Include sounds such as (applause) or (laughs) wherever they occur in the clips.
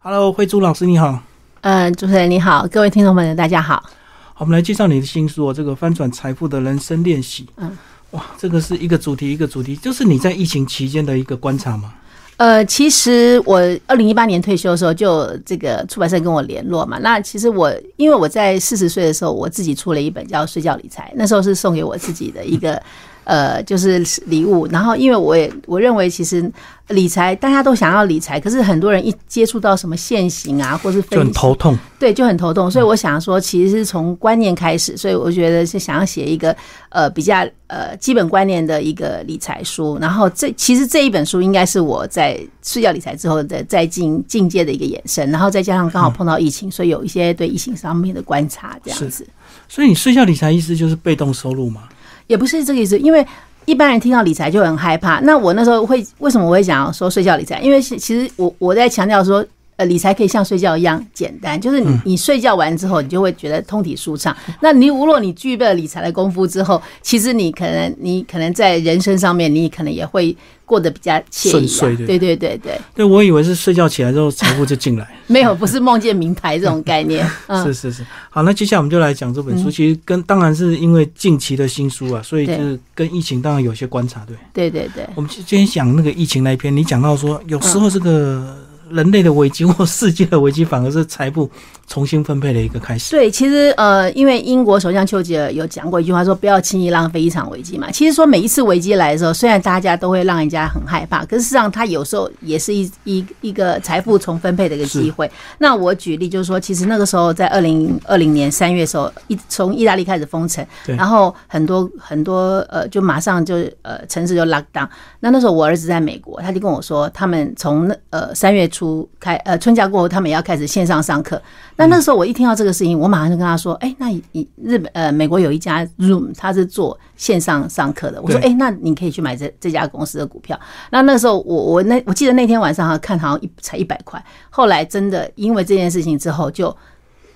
Hello，慧珠老师你好。呃，主持人你好，各位听众朋友大家好。好，我们来介绍你的新书哦，这个翻转财富的人生练习。嗯，哇，这个是一个主题一个主题，就是你在疫情期间的一个观察吗？呃，其实我二零一八年退休的时候，就这个出版社跟我联络嘛。那其实我因为我在四十岁的时候，我自己出了一本叫《睡觉理财》，那时候是送给我自己的一个。呃，就是礼物。然后，因为我也我认为，其实理财大家都想要理财，可是很多人一接触到什么现行啊，或是就很头痛，对，就很头痛。所以我想说，其实是从观念开始。所以我觉得是想要写一个呃比较呃基本观念的一个理财书。然后这其实这一本书应该是我在睡觉理财之后的再进进阶的一个延伸。然后再加上刚好碰到疫情，所以有一些对疫情上面的观察这样子。所以你睡觉理财意思就是被动收入吗？也不是这个意思，因为一般人听到理财就很害怕。那我那时候会为什么我会想要说睡觉理财？因为其实我我在强调说。呃，理财可以像睡觉一样简单，就是你你睡觉完之后，你就会觉得通体舒畅。那你如果你具备了理财的功夫之后，其实你可能你可能在人生上面，你可能也会过得比较顺遂。对对对对。对，我以为是睡觉起来之后财富就进来。(laughs) 没有，不是梦见名牌这种概念。(laughs) 是是是。好，那接下来我们就来讲这本书。其实跟当然是因为近期的新书啊，所以就是跟疫情当然有些观察，对。对对对。我们今天讲那个疫情那一篇，你讲到说有时候这个。人类的危机或世界的危机，反而是财富重新分配的一个开始。对，其实呃，因为英国首相丘吉尔有讲过一句话，说不要轻易浪费一场危机嘛。其实说每一次危机来的时候，虽然大家都会让人家很害怕，可是事实上它有时候也是一一一个财富重分配的一个机会。那我举例就是说，其实那个时候在二零二零年三月的时候，一从意大利开始封城，然后很多很多呃，就马上就呃城市就 lock down。那那时候我儿子在美国，他就跟我说，他们从那呃三月。初开呃春假过后，他们也要开始线上上课。那那时候我一听到这个事情，我马上就跟他说：“哎，那日日本呃美国有一家 Zoom，他是做线上上课的。”我说：“哎，那你可以去买这这家公司的股票。”那那时候我我那我记得那天晚上哈看好像一才一百块，后来真的因为这件事情之后就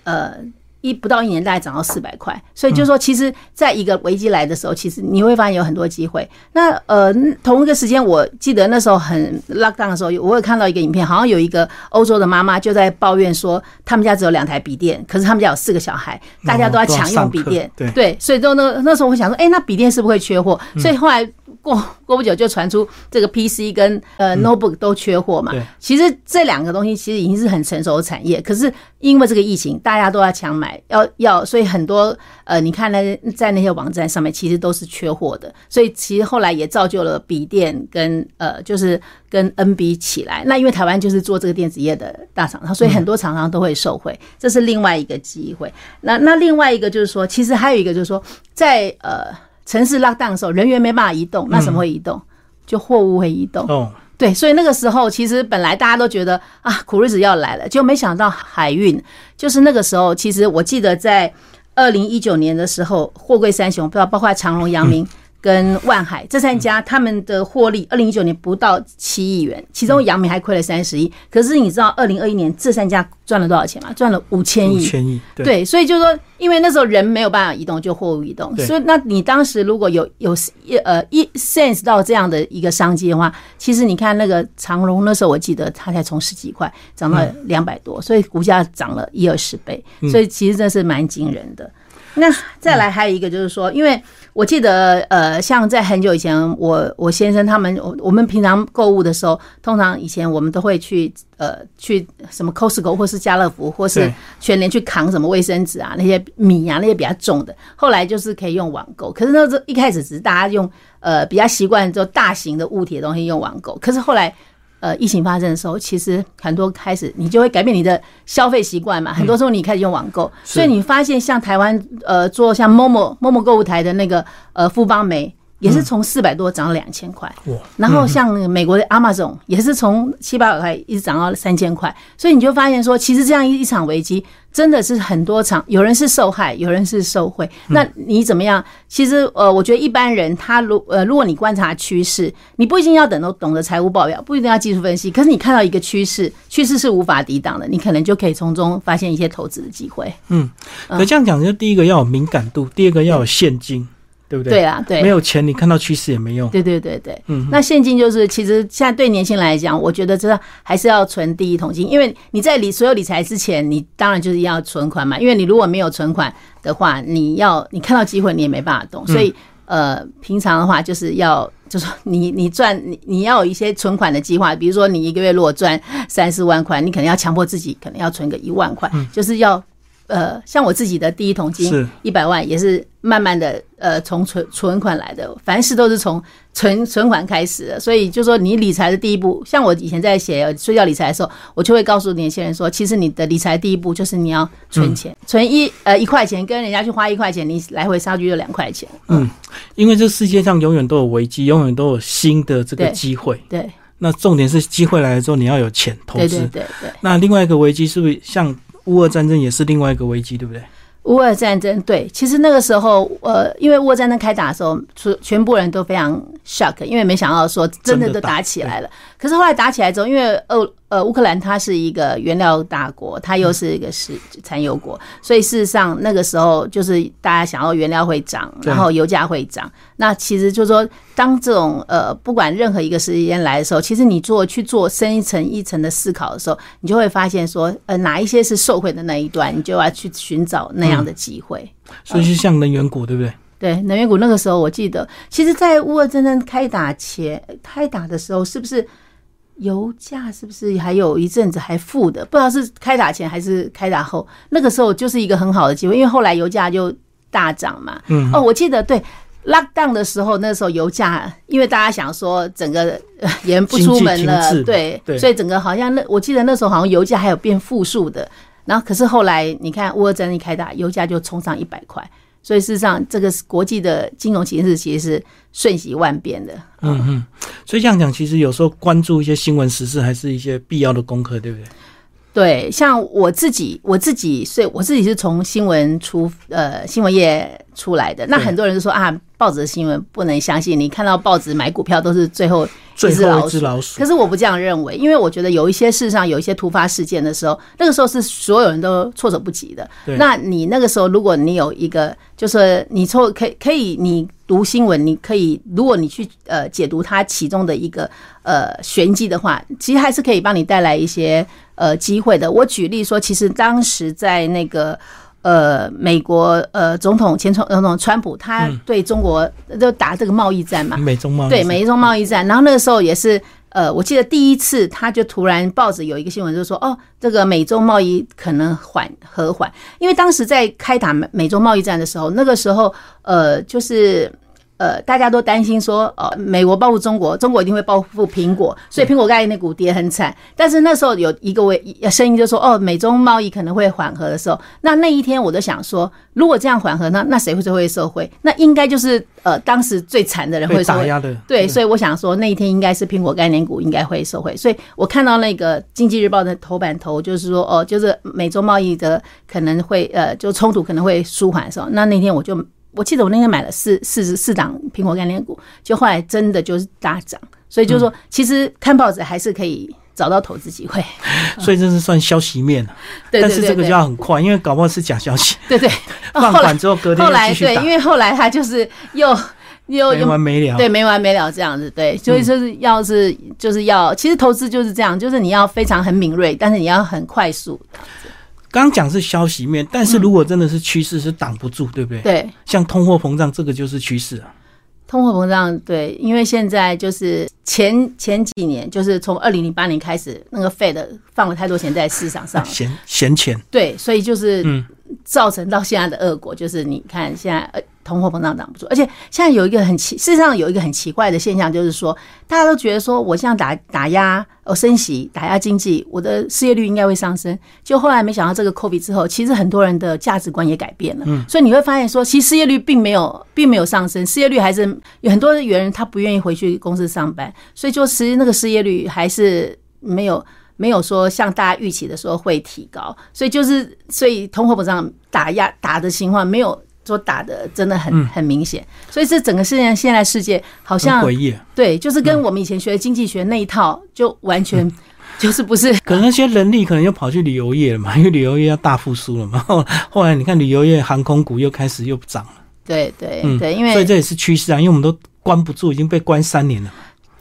呃。一不到一年，大概涨到四百块，所以就是说，其实在一个危机来的时候，其实你会发现有很多机会。那呃，同一个时间，我记得那时候很 lock down 的时候，我有看到一个影片，好像有一个欧洲的妈妈就在抱怨说，他们家只有两台笔电，可是他们家有四个小孩，大家都要抢用笔电，对，所以就那那时候我想说，哎，那笔电是不是会缺货？所以后来。过 (laughs) 过不久就传出这个 PC 跟呃 notebook 都缺货嘛。其实这两个东西其实已经是很成熟的产业，可是因为这个疫情，大家都要抢买，要要，所以很多呃，你看那在那些网站上面其实都是缺货的。所以其实后来也造就了笔电跟呃，就是跟 NB 起来。那因为台湾就是做这个电子业的大厂商，所以很多厂商都会受惠，这是另外一个机会。那那另外一个就是说，其实还有一个就是说，在呃。城市拉荡的时候，人员没办法移动，那什么会移动？就货物会移动。哦，对，所以那个时候其实本来大家都觉得啊，苦日子要来了，就没想到海运就是那个时候。其实我记得在二零一九年的时候，货柜三雄，不知道包括长荣、阳明。跟万海这三家，他们的获利，二零一九年不到七亿元，其中阳明还亏了三十亿。可是你知道，二零二一年这三家赚了多少钱吗？赚了五千亿。五千亿，对。所以就是说，因为那时候人没有办法移动，就货物移动。所以，那你当时如果有有呃一 sense 到这样的一个商机的话，其实你看那个长荣那时候，我记得它才从十几块涨到两百多，所以股价涨了一二十倍。所以其实这是蛮惊人的。那再来还有一个就是说，因为我记得，呃，像在很久以前，我我先生他们，我我们平常购物的时候，通常以前我们都会去，呃，去什么 Costco 或是家乐福或是全联去扛什么卫生纸啊，那些米啊那些比较重的，后来就是可以用网购。可是那时一开始只是大家用，呃，比较习惯就大型的物体的东西用网购，可是后来。呃，疫情发生的时候，其实很多开始你就会改变你的消费习惯嘛。很多时候你开始用网购，所以你发现像台湾呃做像 Momo Momo 购物台的那个呃富邦美。也是从四百多涨到两千块，然后像美国的 Amazon 也是从七八百块一直涨到三千块，所以你就发现说，其实这样一场危机真的是很多场，有人是受害，有人是受贿。那你怎么样？其实呃，我觉得一般人他如呃，如果你观察趋势，你不一定要等到懂得财务报表，不一定要技术分析，可是你看到一个趋势，趋势是无法抵挡的，你可能就可以从中发现一些投资的机会。嗯，可这样讲，就第一个要有敏感度，第二个要有现金。对不对？对啊，对，没有钱，你看到趋势也没用。对对对对，嗯，那现金就是，其实现在对年轻人来讲，我觉得这还是要存第一桶金，因为你在理所有理财之前，你当然就是要存款嘛，因为你如果没有存款的话，你要你看到机会你也没办法动，所以呃，平常的话就是要就是说你你赚你你要有一些存款的计划，比如说你一个月如果赚三四万块，你可能要强迫自己可能要存个一万块，就是要。呃，像我自己的第一桶金是一百万，也是慢慢的呃从存存款来的，凡事都是从存存款开始的。所以就说你理财的第一步，像我以前在写睡觉理财的时候，我就会告诉年轻人说，其实你的理财第一步就是你要存钱，存一呃一块钱，跟人家去花一块钱，你来回差距就两块钱。嗯，因为这世界上永远都有危机，永远都有新的这个机会。对那重点是机会来了之后，你要有钱投资。对对对对。那另外一个危机是不是像乌俄战争也是另外一个危机，对不对？乌俄战争，对，其实那个时候，呃，因为乌俄战争开打的时候，全全部人都非常 shock，因为没想到说真的都打起来了。可是后来打起来之后，因为俄呃乌克兰它是一个原料大国，它又是一个是产油国，所以事实上那个时候就是大家想要原料会涨，然后油价会涨。那其实就是说，当这种呃不管任何一个时间来的时候，其实你做去做深一层一层的思考的时候，你就会发现说，呃哪一些是受惠的那一段，你就要去寻找那样的机会。所以是像能源股，对不对？对能源股那个时候，我记得，其实，在乌俄战争开打前开打的时候，是不是油价是不是还有一阵子还负的？不知道是开打前还是开打后。那个时候就是一个很好的机会，因为后来油价就大涨嘛。嗯，哦，我记得对 lockdown 的时候，那时候油价，因为大家想说整个 (laughs) 呃人不出门了滞，对，对所以整个好像那我记得那时候好像油价还有变负数的。然后可是后来你看乌尔战争一开打，油价就冲上一百块。所以事实上，这个国际的金融形势其实是瞬息万变的。嗯嗯，所以这样讲，其实有时候关注一些新闻时事，还是一些必要的功课，对不对？对，像我自己，我自己，所以我自己是从新闻出呃新闻业出来的。那很多人就说啊，报纸的新闻不能相信，你看到报纸买股票都是最后一只老鼠。老鼠可，是我不这样认为，因为我觉得有一些事实上有一些突发事件的时候，那个时候是所有人都措手不及的。那你那个时候，如果你有一个，就是你错可以可以，你读新闻，你可以，如果你去呃解读它其中的一个呃玄机的话，其实还是可以帮你带来一些呃机会的。我举例说，其实当时在那个。呃，美国呃总统前总总统川普，他对中国就打这个贸易战嘛，美中贸易对美中贸易战，然后那个时候也是，呃，我记得第一次他就突然报纸有一个新闻，就是说，哦，这个美中贸易可能缓和缓，因为当时在开打美美中贸易战的时候，那个时候，呃，就是。呃，大家都担心说，呃，美国报复中国，中国一定会报复苹果，所以苹果概念股跌很惨。但是那时候有一个位声音就说，哦，美中贸易可能会缓和的时候，那那一天我就想说，如果这样缓和，那那谁会最会受惠？那应该就是呃，当时最惨的人会被受压的，对，所以我想说那一天应该是苹果概念股应该会受惠，所以我看到那个经济日报的头版头就是说，哦，就是美中贸易的可能会呃，就冲突可能会舒缓的时候，那那天我就我记得我那天买了四四四档苹果概念股，就后来真的就是大涨，所以就是说，其实看报纸还是可以找到投资机会。(laughs) 所以这是算消息面，对对对但是这个就要很快，因为搞不好是假消息，对 (laughs) 对，(laughs) 放后来缓之后隔天后来对，又继续打。因，为后来他就是又又没完没了。对，没完没了这样子，对，所以就是要是就是要，其实投资就是这样，就是你要非常很敏锐，但是你要很快速，刚刚讲是消息面，但是如果真的是趋势，是挡不住，对不对？对，像通货膨胀，这个就是趋势啊。通货膨胀，对，因为现在就是前前几年，就是从二零零八年开始，那个 Fed 放了太多钱在市场上，(laughs) 闲闲钱，对，所以就是嗯造成到现在的恶果，就是你看现在呃通货膨胀挡不住，而且现在有一个很奇，事实上有一个很奇怪的现象，就是说大家都觉得说我这样打打压呃升息打压经济，我的失业率应该会上升，就后来没想到这个 COVID 之后，其实很多人的价值观也改变了，所以你会发现说，其实失业率并没有并没有上升，失业率还是有很多人他不愿意回去公司上班，所以就其实那个失业率还是没有。没有说像大家预期的说会提高，所以就是所以通货膨胀打压打的情况没有说打的真的很很明显，所以这整个世界现在世界好像。对，就是跟我们以前学的经济学那一套就完全 (laughs) 就是不是可能那些人力可能又跑去旅游业了嘛，(laughs) 因为旅游业要大复苏了嘛。后 (laughs) 后来你看旅游业、航空股又开始又涨了。对对嗯，对，因为所以这也是趋势啊，因为我们都关不住，已经被关三年了。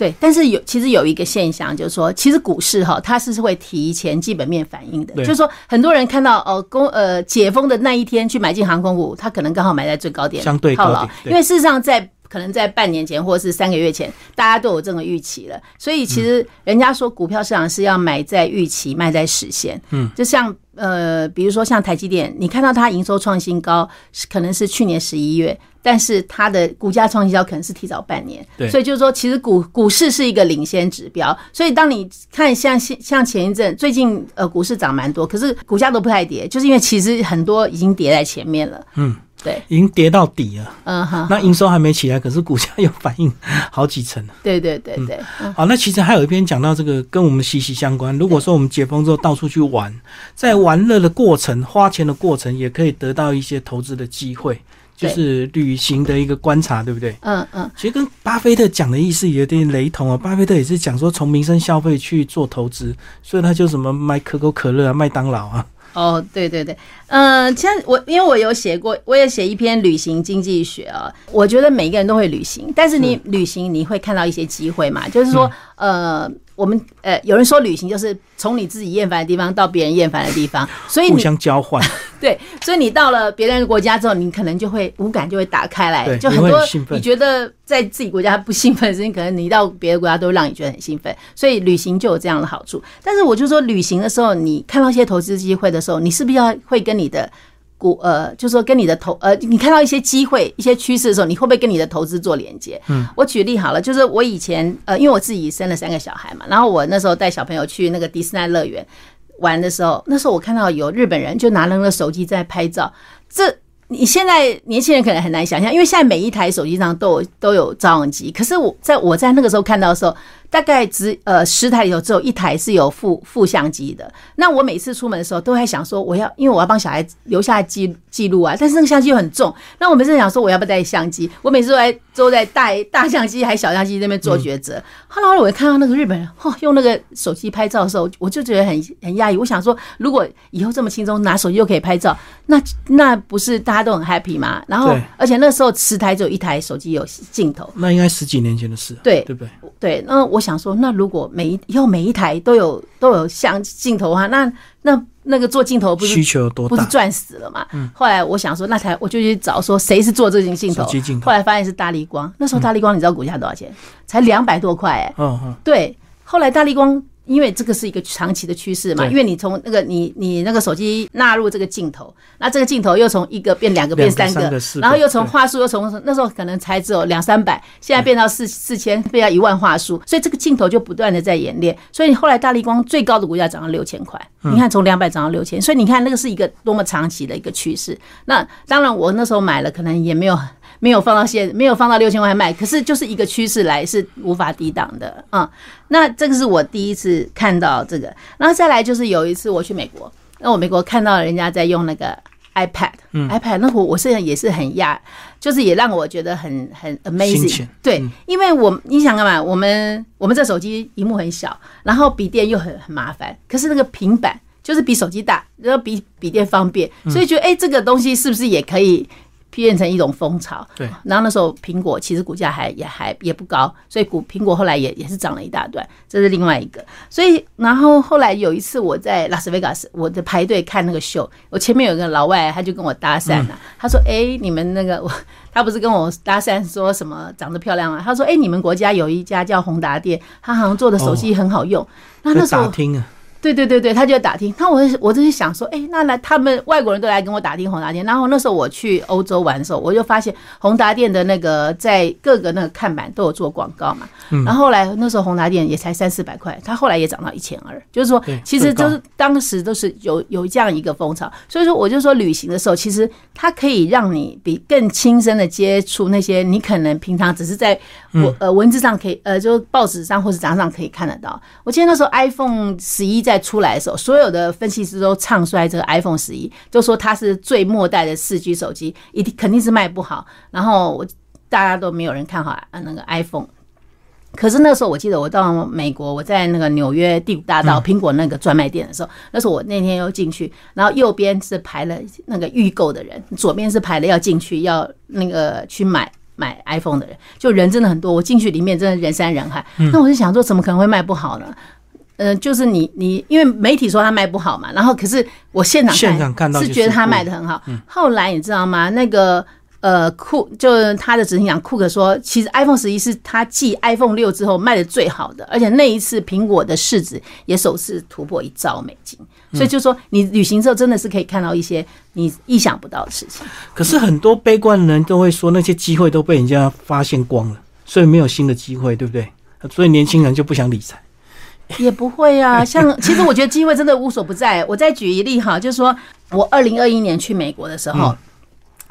对，但是有其实有一个现象，就是说，其实股市哈，它是会提前基本面反应的。就是说，很多人看到哦，公呃解封的那一天去买进航空股，他可能刚好买在最高点，相对高点。因为事实上在可能在半年前或者是三个月前，大家都有这个预期了。所以其实人家说股票市场是要买在预期，卖在实现。嗯，就像呃，比如说像台积电，你看到它营收创新高，是可能是去年十一月，但是它的股价创新高可能是提早半年。对所以就是说，其实股股市是一个领先指标。所以当你看像像前一阵最近呃股市涨蛮多，可是股价都不太跌，就是因为其实很多已经跌在前面了。嗯，对，已经跌到底了，嗯哼，那营收还没起来，可是股价又反应好几成了。对对对对，嗯好，那其实还有一篇讲到这个跟我们息息相关。如果说我们解封之后到处去玩，在玩乐的过程、花钱的过程，也可以得到一些投资的机会，就是旅行的一个观察，对不对？嗯嗯，其实跟巴菲特讲的意思有点雷同哦。巴菲特也是讲说从民生消费去做投资，所以他就什么卖可口可乐啊、麦当劳啊，哦，对对对，嗯，其实我因为我有写过，我也写一篇旅行经济学啊。我觉得每一个人都会旅行，但是你旅行你会看到一些机会嘛，就是说，呃，我们呃有人说旅行就是从你自己厌烦的地方到别人厌烦的地方，(laughs) 所以互相交换。(laughs) 对，所以你到了别人的国家之后，你可能就会五感就会打开来，就很多你觉得在自己国家不兴奋的事情，可能你到别的国家都会让你觉得很兴奋。所以旅行就有这样的好处。但是我就说，旅行的时候，你看到一些投资机会的时候，你是不是要会跟你的股呃，就是说跟你的投呃，你看到一些机会、一些趋势的时候，你会不会跟你的投资做连接？嗯，我举例好了，就是我以前呃，因为我自己生了三个小孩嘛，然后我那时候带小朋友去那个迪士尼乐园。玩的时候，那时候我看到有日本人就拿了那个手机在拍照，这你现在年轻人可能很难想象，因为现在每一台手机上都有都有照相机，可是我在我在那个时候看到的时候，大概只呃十台里头只有一台是有副副相机的。那我每次出门的时候都在想说，我要因为我要帮小孩留下记记录啊，但是那个相机又很重，那我每次想说我要不要带相机，我每次都在都在带大相机还小相机那边做抉择。后来我看到那个日本人哦用那个手机拍照的时候，我就觉得很很压抑。我想说，如果以后这么轻松拿手机就可以拍照，那那不是大家都很 happy 吗？然后而且那时候十台只有一台手机有镜头，那应该十几年前的事、啊，对对不对？对，那我想说，那如果每一以后每一台都有都有像镜头的话，那那那个做镜头不是需求多大？不是赚死了嘛？后来我想说，那台我就去找说谁是做这型镜头后来发现是大力光。那时候大力光你知道股价多少钱？才两百多块哎、嗯嗯，对，后来大力光。因为这个是一个长期的趋势嘛，因为你从那个你你那个手机纳入这个镜头，那这个镜头又从一个变两个变三个然后又从对话术又从那时候可能才只有两三百，现在变到四四千，变到一万话术，所以这个镜头就不断的在演练，所以你后来大力光最高的股价涨到六千块，嗯你看从两百涨到六千，所以你看那个是一个多么长期的一个趋势。那当然我那时候买了，可能也没有。没有放到现，没有放到六千块卖，可是就是一个趋势来是无法抵挡的啊、嗯。那这个是我第一次看到这个，然后再来就是有一次我去美国，那我美国看到人家在用那个 iPad，iPad，、那我我现在也是很讶，就是也让我觉得很很 amazing 鲜。对，因为我你想干嘛？我们我们这手机荧幕很小，然后笔电又很很麻烦，可是那个平板就是比手机大，然后比笔电方便，所以觉得哎、诶这个东西是不是也可以？变成一种风潮，对。然后那时候苹果其实股价还也还也不高，所以股苹果后来也也是涨了一大段，这是另外一个。所以然后后来有一次我在拉斯维加斯，我在排队看那个秀，我前面有个老外，他就跟我搭讪了、他说：“哎、你们那个我。”他不是跟我搭讪说什么长得漂亮吗？他说：“哎、你们国家有一家叫宏达店，他好像做的手机很好用。那那在时候打听啊，对对对对，他就在打听。那我我就是想说，哎、那来他们外国人都来跟我打听宏达店。然后那时候我去欧洲玩的时候，我就发现宏达店的那个在各个那个看板都有做广告嘛。然后后来那时候宏达店也才三四百块，它后来也涨到一千二，就是说其实更高就是当时都是有有这样一个风潮。所以说我就说旅行的时候，其实它可以让你比更亲身的接触那些你可能平常只是在我呃文字上可以呃就报纸上或是杂志上可以看得到。我记得那时候 iPhone 十一在出来的时候，所有的分析师都唱衰这个 iPhone 十一，就说它是最末代的四 G 手机，一定肯定是卖不好。然后我大家都没有人看好啊那个 iPhone。可是那时候我记得我到美国，我在那个纽约第五大道苹果那个专卖店的时候，那时候我那天又进去，然后右边是排了那个预购的人，左边是排了要进去要那个去买买 iPhone 的人，就人真的很多。我进去里面真的人山人海，那我就想说，怎么可能会卖不好呢？嗯，就是你你因为媒体说他卖不好嘛，然后可是我现场现场看到是觉得他卖的很好。后来你知道吗？那个。呃，库就是他的执行长库克说，其实 iPhone 十一是他继 iPhone 六之后卖的最好的，而且那一次苹果的市值也首次突破一兆美金，所以就说你旅行之后真的是可以看到一些你意想不到的事情。可是很多悲观的人都会说，那些机会都被人家发现光了，所以没有新的机会，对不对？所以年轻人就不想理财。也不会啊，(laughs) 像其实我觉得机会真的无所不在。我再举一例哈，就是说我二零二一年去美国的时候。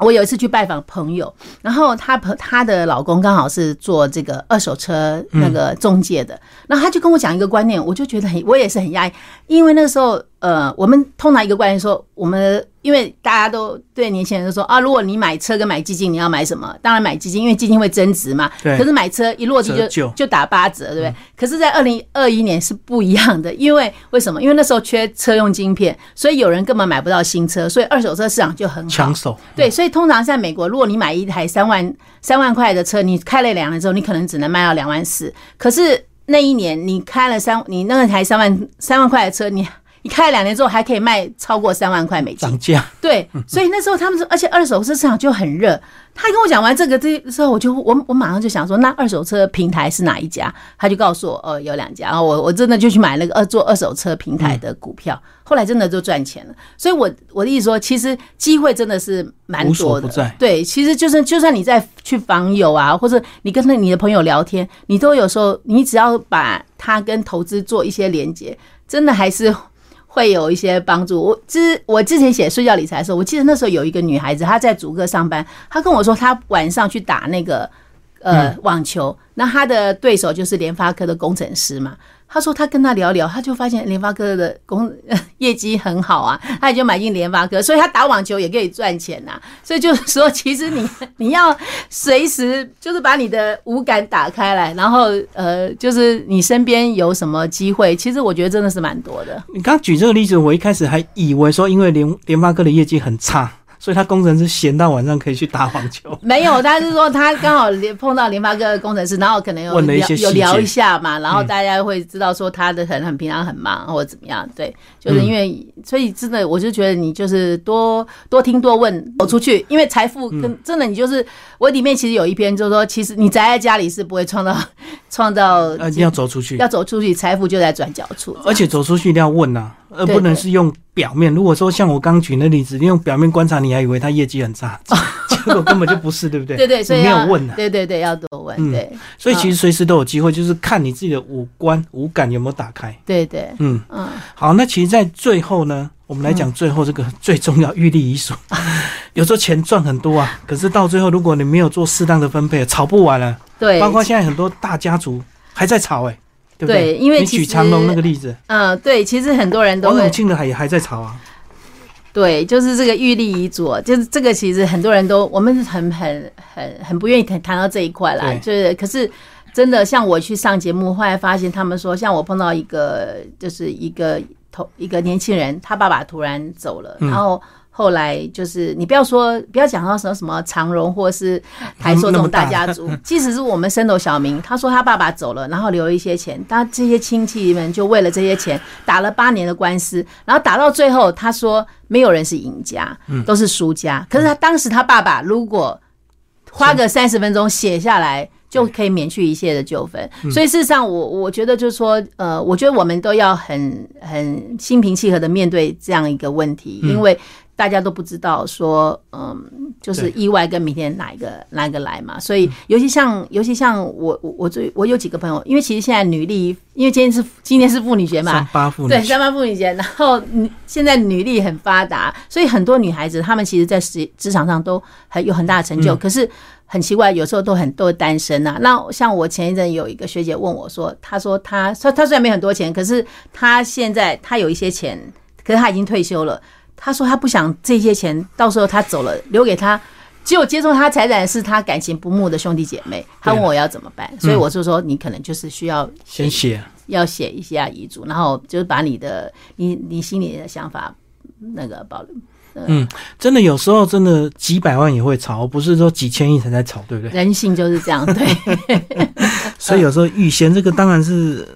我有一次去拜访朋友，然后她朋她的老公刚好是做这个二手车那个中介的，然后他就跟我讲一个观念，我就觉得很我也是很压抑，因为那时候。呃，我们通常一个观念说，我们因为大家都对年轻人都说啊，如果你买车跟买基金，你要买什么？当然买基金，因为基金会增值嘛。对。可是买车一落地就就打八折，对不对？可是，在二零二一年是不一样的，因为为什么？因为那时候缺车用晶片，所以有人根本买不到新车，所以二手车市场就很好。抢手。对，所以通常在美国，如果你买一台三万三万块的车，你开了两年之后，你可能只能卖到两万四。可是那一年你开了三，你那台三万三万块的车，你。你开了两年之后，还可以卖超过三万块美金。涨价。对，所以那时候他们说，而且二手车市场就很热。他跟我讲完这个这之后，我就我我马上就想说，那二手车平台是哪一家？他就告诉我，哦，有两家。然后我我真的就去买那个二做二手车平台的股票，后来真的就赚钱了。所以，我我的意思说，其实机会真的是蛮多的。对，其实就是就算你在去访友啊，或者你跟你的朋友聊天，你都有时候你只要把它跟投资做一些连接，真的还是。会有一些帮助。我之我之前写睡觉理财的时候，我记得那时候有一个女孩子，她在主科上班，她跟我说，她晚上去打那个呃网球，那她的对手就是联发科的工程师嘛。他说他跟他聊聊，他就发现联发科的工业绩很好啊，他也就买进联发科，所以他打网球也可以赚钱呐。(laughs) 所以就是说，其实你你要随时就是把你的五感打开来，然后呃，就是你身边有什么机会，其实我觉得真的是蛮多的。你刚举这个例子，我一开始还以为说，因为联联发科的业绩很差。所以他工程师闲到晚上可以去打网球？(laughs) 没有，他是说他刚好碰到联发科的工程师，然后可能有聊有聊一下嘛，然后大家会知道说他的很很平常很忙或者怎么样。对，就是因为所以真的，我就觉得你就是多多听多问，走出去，因为财富跟真的你就是我里面其实有一篇就是说，其实你宅在家里是不会创造 (laughs) 创造，一定要走出去，要走出去，财富就在转角处。而且走出去一定要问呐。而不能是用表面。如果说像我刚举那例子，用表面观察，你还以为他业绩很差，(laughs) 结果根本就不是，对不对？对对，所以没有问对对对，要多问。对，所以其实随时都有机会，就是看你自己的五官、五感有没有打开。对对，嗯嗯。好，那其实，在最后呢，我们来讲最后这个最重要，预立遗嘱。(laughs) 有时候钱赚很多啊，可是到最后，如果你没有做适当的分配，炒不完了。对，包括现在很多大家族还在炒，哎。对，因为你举长隆那个例子，嗯，对，其实很多人都王永庆的还还在吵啊。对，就是这个玉立遗嘱，就是这个，其实很多人都我们很很很很不愿意谈谈到这一块啦。就是，可是真的像我去上节目，后来发现他们说，像我碰到一个就是一个头一个年轻人，他爸爸突然走了，然后。后来就是你不要说，不要讲到什么什么长荣或是台塑这种大家族，即使是我们深斗小明，他说他爸爸走了，然后留了一些钱，他这些亲戚们就为了这些钱打了八年的官司，然后打到最后，他说没有人是赢家，都是输家。可是他当时他爸爸如果花个三十分钟写下来，就可以免去一切的纠纷。所以事实上，我我觉得就是说，呃，我觉得我们都要很很心平气和的面对这样一个问题，因为。大家都不知道说，嗯，就是意外跟明天哪一个哪一个来嘛，所以尤其像尤其像我我我最我有几个朋友，因为其实现在女力，因为今天是今天是妇女节嘛，三八妇女对三八妇女节，然后现在女力很发达，所以很多女孩子她们其实，在职职场上都很有很大的成就，可是很奇怪，有时候都很都单身呐。那像我前一阵有一个学姐问我说，她说她她她虽然没很多钱，可是她现在她有一些钱，可是她已经退休了。他说他不想这些钱到时候他走了留给他只有接受他财产是他感情不睦的兄弟姐妹，他问我要怎么办，所以我就说你可能就是需要先写，要写一下遗嘱，然后就是把你的你你心里的想法那个保留。嗯，真的有时候真的几百万也会炒，不是说几千亿才在炒，对不对？人性就是这样，对。(laughs) 所以有时候预先这个当然是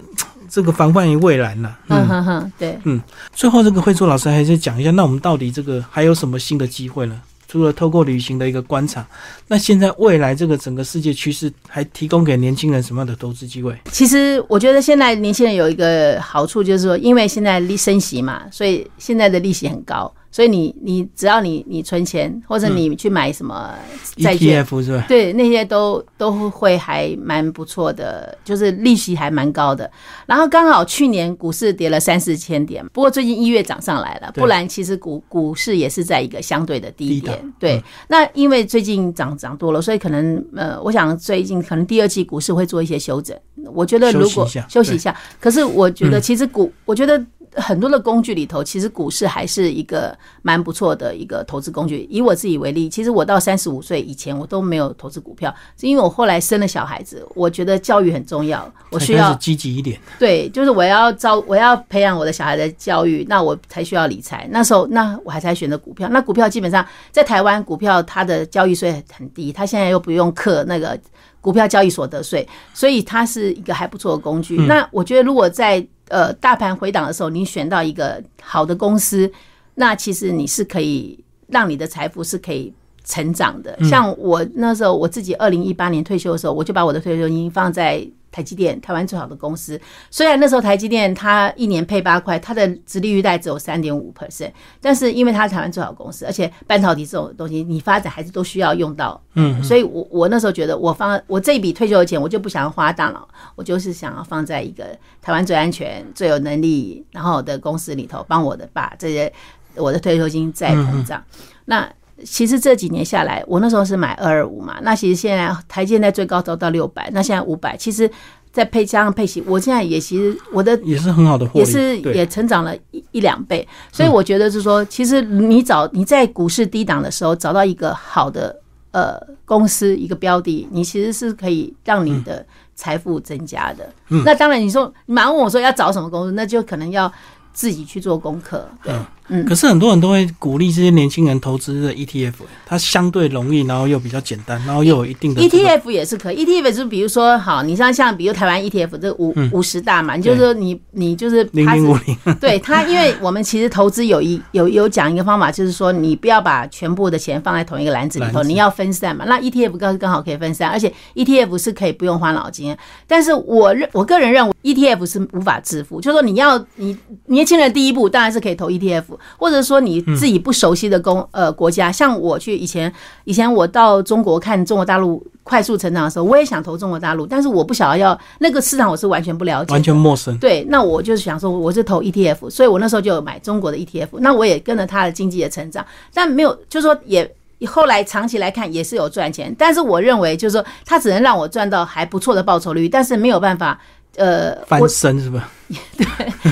这个防范于未然了。嗯哼哼，对。嗯，最后这个慧珠老师还是讲一下，那我们到底这个还有什么新的机会呢？除了透过旅行的一个观察，那现在未来这个整个世界趋势还提供给年轻人什么样的投资机会？其实我觉得现在年轻人有一个好处，就是说，因为现在利升息嘛，所以现在的利息很高。所以你你只要你你存钱或者你去买什么债券是吧？对，那些都都会还蛮不错的，就是利息还蛮高的。然后刚好去年股市跌了三四千点，不过最近一月涨上来了，不然其实股股市也是在一个相对的低点。对，那因为最近涨涨多了，所以可能呃，我想最近可能第二季股市会做一些修整。我觉得如果休息一下，可是我觉得其实股，我觉得。很多的工具里头，其实股市还是一个蛮不错的一个投资工具。以我自己为例，其实我到三十五岁以前，我都没有投资股票，是因为我后来生了小孩子，我觉得教育很重要，我需要积极一点。对，就是我要招，我要培养我的小孩的教育，那我才需要理财。那时候，那我还才选择股票。那股票基本上在台湾，股票它的交易税很低，它现在又不用课那个股票交易所得税，所以它是一个还不错的工具。那我觉得，如果在呃，大盘回档的时候，你选到一个好的公司，那其实你是可以让你的财富是可以成长的。像我那时候，我自己二零一八年退休的时候，我就把我的退休金放在。台积电，台湾最好的公司。虽然那时候台积电它一年配八块，它的殖利率带只有三点五 percent，但是因为它是台湾最好的公司，而且半导体这种东西你发展还是都需要用到，嗯，所以我我那时候觉得我放我这一笔退休的钱，我就不想要花大脑，我就是想要放在一个台湾最安全、最有能力然后的公司里头，帮我的把这些我的退休金再膨胀。那其实这几年下来，我那时候是买二二五嘛，那其实现在台积在最高都到六百，那现在五百，其实再配加上配息，我现在也其实我的也是很好的，也是也成长了一一两倍，所以我觉得是说，其实你找你在股市低档的时候找到一个好的呃公司一个标的，你其实是可以让你的财富增加的。那当然你说你马上问我说要找什么公司，那就可能要自己去做功课，对。嗯，可是很多人都会鼓励这些年轻人投资的 ETF，它相对容易，然后又比较简单，然后又有一定的 ETF 也是可以。ETF 是比如说，好，你像像比如台湾 ETF 这五五十大嘛，就是说你你就是零零五零，对它，因为我们其实投资有一有有讲一个方法，就是说你不要把全部的钱放在同一个篮子里头，你要分散嘛。那 ETF 刚刚好可以分散，而且 ETF 是可以不用花脑筋。但是我认我个人认为 ETF 是无法致富，就是说你要你年轻人第一步当然是可以投 ETF。或者说你自己不熟悉的公呃国家，像我去以前以前我到中国看中国大陆快速成长的时候，我也想投中国大陆，但是我不晓得要那个市场我是完全不了解，完全陌生。对，那我就是想说我是投 ETF，所以我那时候就有买中国的 ETF，那我也跟着它的经济的成长，但没有就是说也后来长期来看也是有赚钱，但是我认为就是说它只能让我赚到还不错的报酬率，但是没有办法。呃，翻身是吧？(laughs) 对，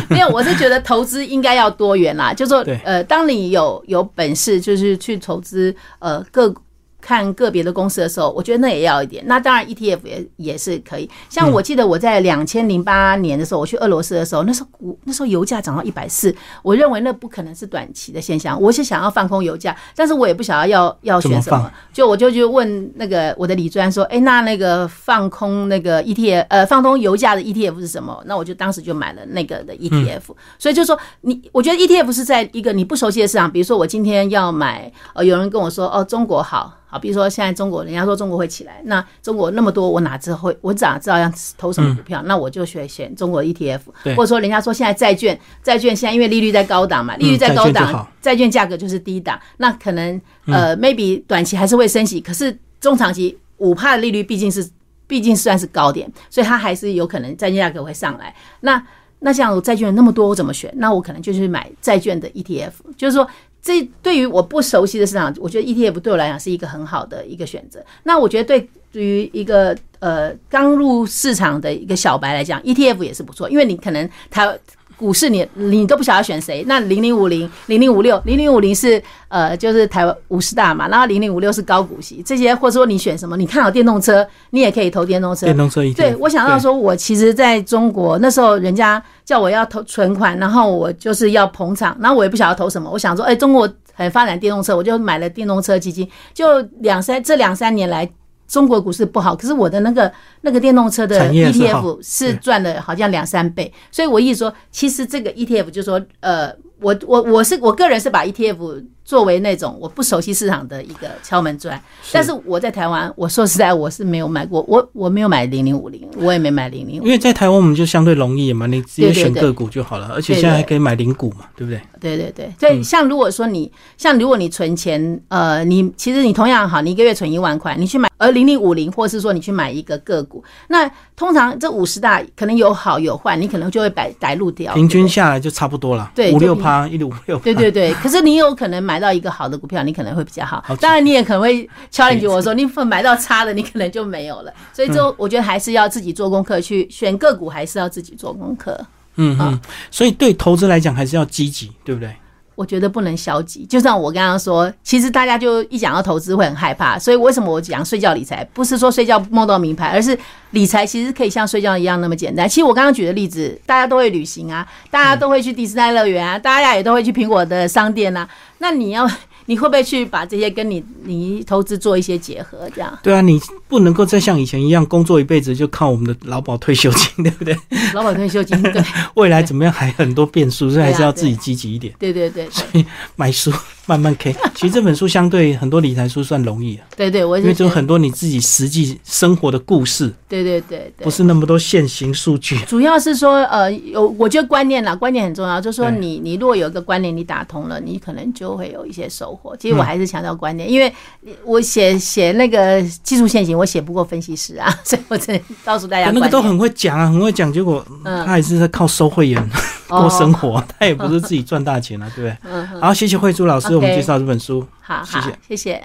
没有，我是觉得投资应该要多元啦，就说呃，当你有有本事，就是去投资呃各。看个别的公司的时候，我觉得那也要一点。那当然，ETF 也也是可以。像我记得我在两千零八年的时候，我去俄罗斯的时候，那时候股那时候油价涨到一百四，我认为那不可能是短期的现象。我是想要放空油价，但是我也不想要要要选什么，就我就去问那个我的李专说：“哎，那那个放空那个 ETF，呃，放空油价的 ETF 是什么？”那我就当时就买了那个的 ETF。所以就说你，我觉得 ETF 是在一个你不熟悉的市场，比如说我今天要买，呃，有人跟我说：“哦，中国好。”好，比如说现在中国，人家说中国会起来，那中国那么多，我哪知会？我咋知道要投什么股票？那我就选选中国 ETF，或者说人家说现在债券，债券现在因为利率在高档嘛，利率在高档，债券价格就是低档，那可能呃 maybe 短期还是会升息，可是中长期五帕的利率毕竟是毕竟算是高点，所以它还是有可能债券价格会上来。那那像债券那么多，我怎么选？那我可能就去买债券的 ETF，就是说。这对于我不熟悉的市场，我觉得 ETF 对我来讲是一个很好的一个选择。那我觉得对于一个呃刚入市场的一个小白来讲，ETF 也是不错，因为你可能台股市你你都不晓得选谁，那零零五零、零零五六、零零五零是呃就是台湾五十大嘛，然后零零五六是高股息，这些或者说你选什么，你看好电动车，你也可以投电动车。电动车一对，我想到说，我其实在中国那时候，人家叫我要投存款，然后我就是要捧场，然后我也不晓得投什么，我想说，哎，中国很发展电动车，我就买了电动车基金，就两三这两三年来。中国股市不好，可是我的那个那个电动车的 ETF 是赚了好像两三倍，所以我意思说，其实这个 ETF 就说，呃，我我我是我个人是把 ETF。作为那种我不熟悉市场的一个敲门砖，但是我在台湾，我说实在我是没有买过，我我没有买零零五零，我也没买零零。因为在台湾我们就相对容易嘛，你直接选个股就好了，而且现在还可以买零股嘛，对不对？对对对，所以像如果说你像如果你存钱，呃，你其实你同样好，你一个月存一万块，你去买而零零五零，或是说你去买一个个股，那通常这五十大可能有好有坏，你可能就会摆带路掉，平均下来就差不多了，对，五六趴，一五六。(laughs) 对对对，可是你有可能买。到一个好的股票，你可能会比较好。当然，你也可能会敲进去。我说，你买到差的，你可能就没有了。(laughs) 所以，就我觉得还是要自己做功课，去选个股，还是要自己做功课。嗯嗯。所以，对投资来讲，还是要积极，对不对？我觉得不能消极。就像我刚刚说，其实大家就一讲到投资会很害怕。所以，为什么我讲睡觉理财？不是说睡觉梦到名牌，而是理财其实可以像睡觉一样那么简单。其实我刚刚举的例子，大家都会旅行啊，大家都会去迪士尼乐园啊，大家也都会去苹果的商店啊。那你要。你会不会去把这些跟你你投资做一些结合？这样对啊，你不能够再像以前一样工作一辈子就靠我们的劳保退休金，对不对？劳保退休金 (laughs) 对，未来怎么样还很多变数，所以还是要自己积极一点。对对对，所以买书慢慢 K。(laughs) 其实这本书相对很多理财书算容易啊。对对，我因为就很多你自己实际生活的故事。对对对对，不是那么多现行数据。主要是说呃，有我觉得观念啦，观念很重要。就是说你你如果有一个观念你打通了，你可能就会有一些收获。其实我还是强调观念，因为我写写那个技术线型，我写不过分析师啊，(laughs) 所以我只能告诉大家。那个都很会讲啊，很会讲，结果他还是在靠收会员过生活，(laughs) 他也不是自己赚大钱了，对不对？好，谢谢慧珠老师，我们介绍这本书，好，谢谢，谢谢。